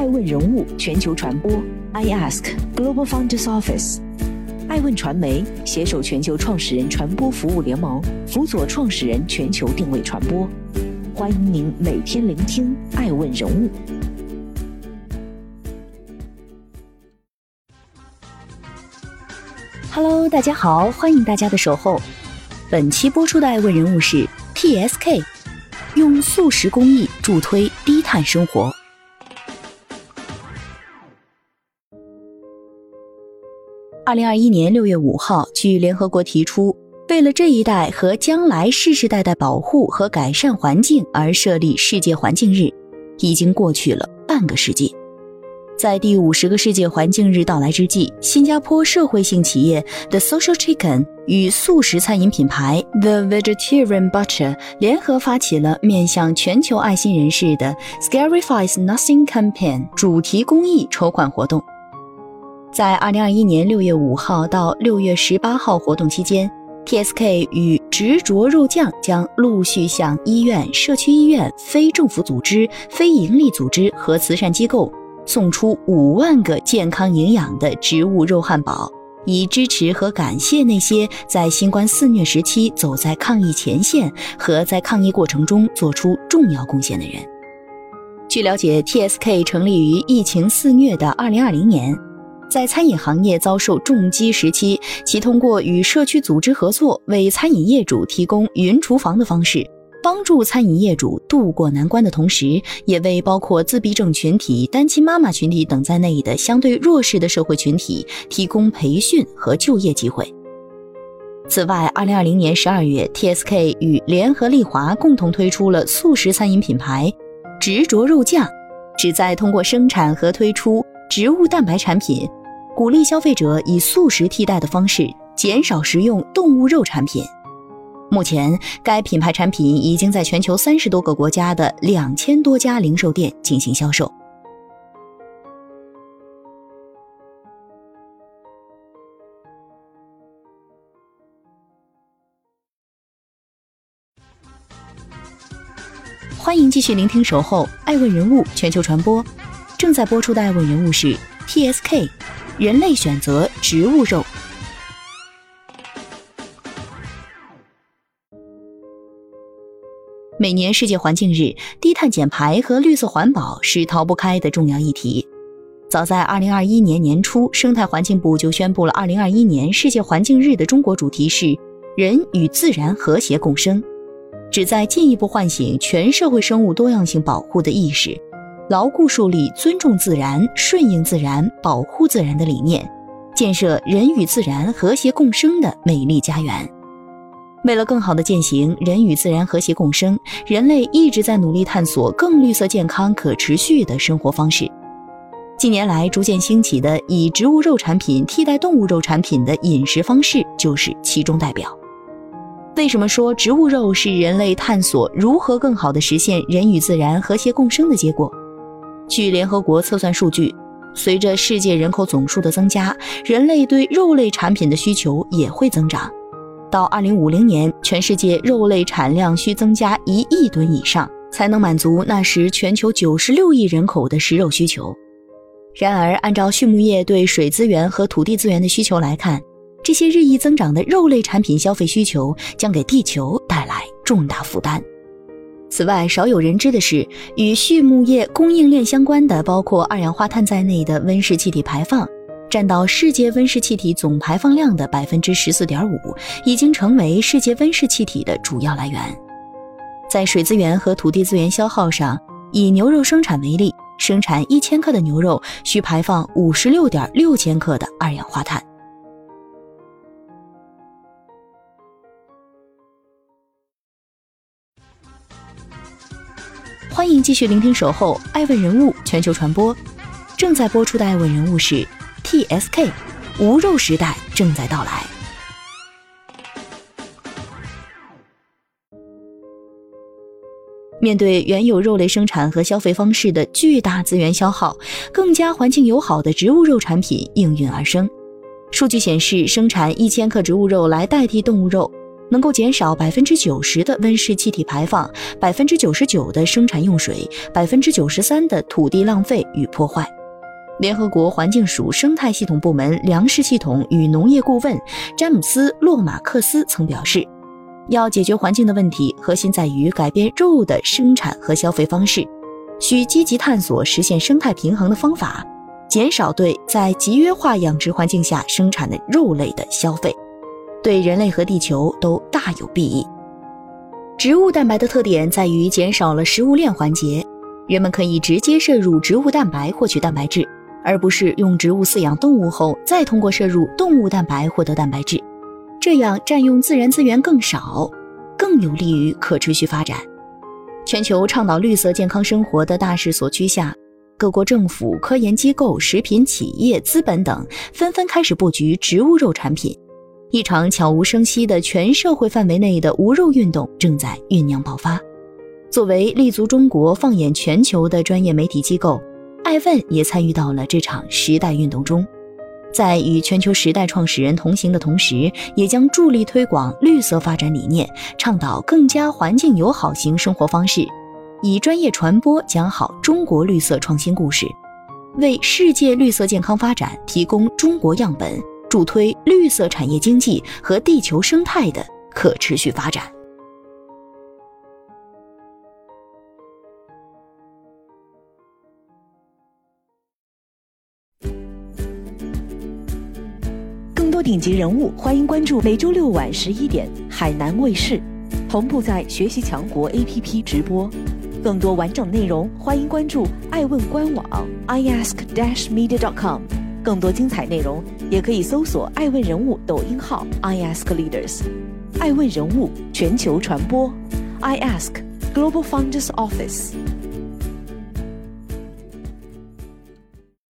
爱问人物全球传播，I Ask Global Founders Office，爱问传媒携手全球创始人传播服务联盟，辅佐创始人全球定位传播。欢迎您每天聆听爱问人物。Hello，大家好，欢迎大家的守候。本期播出的爱问人物是 TSK，用素食工艺助推低碳生活。二零二一年六月五号，据联合国提出，为了这一代和将来世世代代保护和改善环境而设立世界环境日，已经过去了半个世纪。在第五十个世界环境日到来之际，新加坡社会性企业 The Social Chicken 与素食餐饮品牌 The Vegetarian Butcher 联合发起了面向全球爱心人士的 Scarifies Nothing Campaign 主题公益筹款活动。在二零二一年六月五号到六月十八号活动期间，TSK 与执着肉酱将陆续向医院、社区医院、非政府组织、非营利组织和慈善机构送出五万个健康营养的植物肉汉堡，以支持和感谢那些在新冠肆虐时期走在抗疫前线和在抗疫过程中做出重要贡献的人。据了解，TSK 成立于疫情肆虐的二零二零年。在餐饮行业遭受重击时期，其通过与社区组织合作，为餐饮业主提供云厨房的方式，帮助餐饮业主渡过难关的同时，也为包括自闭症群体、单亲妈妈群体等在内的相对弱势的社会群体提供培训和就业机会。此外，二零二零年十二月，TSK 与联合利华共同推出了素食餐饮品牌“执着肉酱”，旨在通过生产和推出植物蛋白产品。鼓励消费者以素食替代的方式减少食用动物肉产品。目前，该品牌产品已经在全球三十多个国家的两千多家零售店进行销售。欢迎继续聆听《守候爱问人物全球传播》，正在播出的爱问人物是 TSK。人类选择植物肉。每年世界环境日，低碳减排和绿色环保是逃不开的重要议题。早在二零二一年年初，生态环境部就宣布了二零二一年世界环境日的中国主题是“人与自然和谐共生”，旨在进一步唤醒全社会生物多样性保护的意识。牢固树立尊重自然、顺应自然、保护自然的理念，建设人与自然和谐共生的美丽家园。为了更好地践行人与自然和谐共生，人类一直在努力探索更绿色、健康、可持续的生活方式。近年来逐渐兴起的以植物肉产品替代动物肉产品的饮食方式，就是其中代表。为什么说植物肉是人类探索如何更好地实现人与自然和谐共生的结果？据联合国测算数据，随着世界人口总数的增加，人类对肉类产品的需求也会增长。到二零五零年，全世界肉类产量需增加一亿吨以上，才能满足那时全球九十六亿人口的食肉需求。然而，按照畜牧业对水资源和土地资源的需求来看，这些日益增长的肉类产品消费需求将给地球带来重大负担。此外，少有人知的是，与畜牧业供应链相关的，包括二氧化碳在内的温室气体排放，占到世界温室气体总排放量的百分之十四点五，已经成为世界温室气体的主要来源。在水资源和土地资源消耗上，以牛肉生产为例，生产一千克的牛肉需排放五十六点六千克的二氧化碳。欢迎继续聆听《守候爱问人物全球传播》，正在播出的爱问人物是 TSK，无肉时代正在到来。面对原有肉类生产和消费方式的巨大资源消耗，更加环境友好的植物肉产品应运而生。数据显示，生产一千克植物肉来代替动物肉。能够减少百分之九十的温室气体排放，百分之九十九的生产用水，百分之九十三的土地浪费与破坏。联合国环境署生态系统部门粮食系统与农业顾问詹姆斯·洛马克斯曾表示，要解决环境的问题，核心在于改变肉的生产和消费方式，需积极探索实现生态平衡的方法，减少对在集约化养殖环境下生产的肉类的消费，对人类和地球都大有裨益。植物蛋白的特点在于减少了食物链环节，人们可以直接摄入植物蛋白获取蛋白质。而不是用植物饲养动物后再通过摄入动物蛋白获得蛋白质，这样占用自然资源更少，更有利于可持续发展。全球倡导绿色健康生活的大势所趋下，各国政府、科研机构、食品企业、资本等纷纷开始布局植物肉产品，一场悄无声息的全社会范围内的无肉运动正在酝酿爆发。作为立足中国、放眼全球的专业媒体机构。爱问也参与到了这场时代运动中，在与全球时代创始人同行的同时，也将助力推广绿色发展理念，倡导更加环境友好型生活方式，以专业传播讲好中国绿色创新故事，为世界绿色健康发展提供中国样本，助推绿色产业经济和地球生态的可持续发展。更多顶级人物，欢迎关注每周六晚十一点海南卫视，同步在学习强国 APP 直播。更多完整内容，欢迎关注爱问官网 iask-media.com。更多精彩内容，也可以搜索爱问人物抖音号 iaskleaders。爱问人物全球传播，iask Global Founders Office。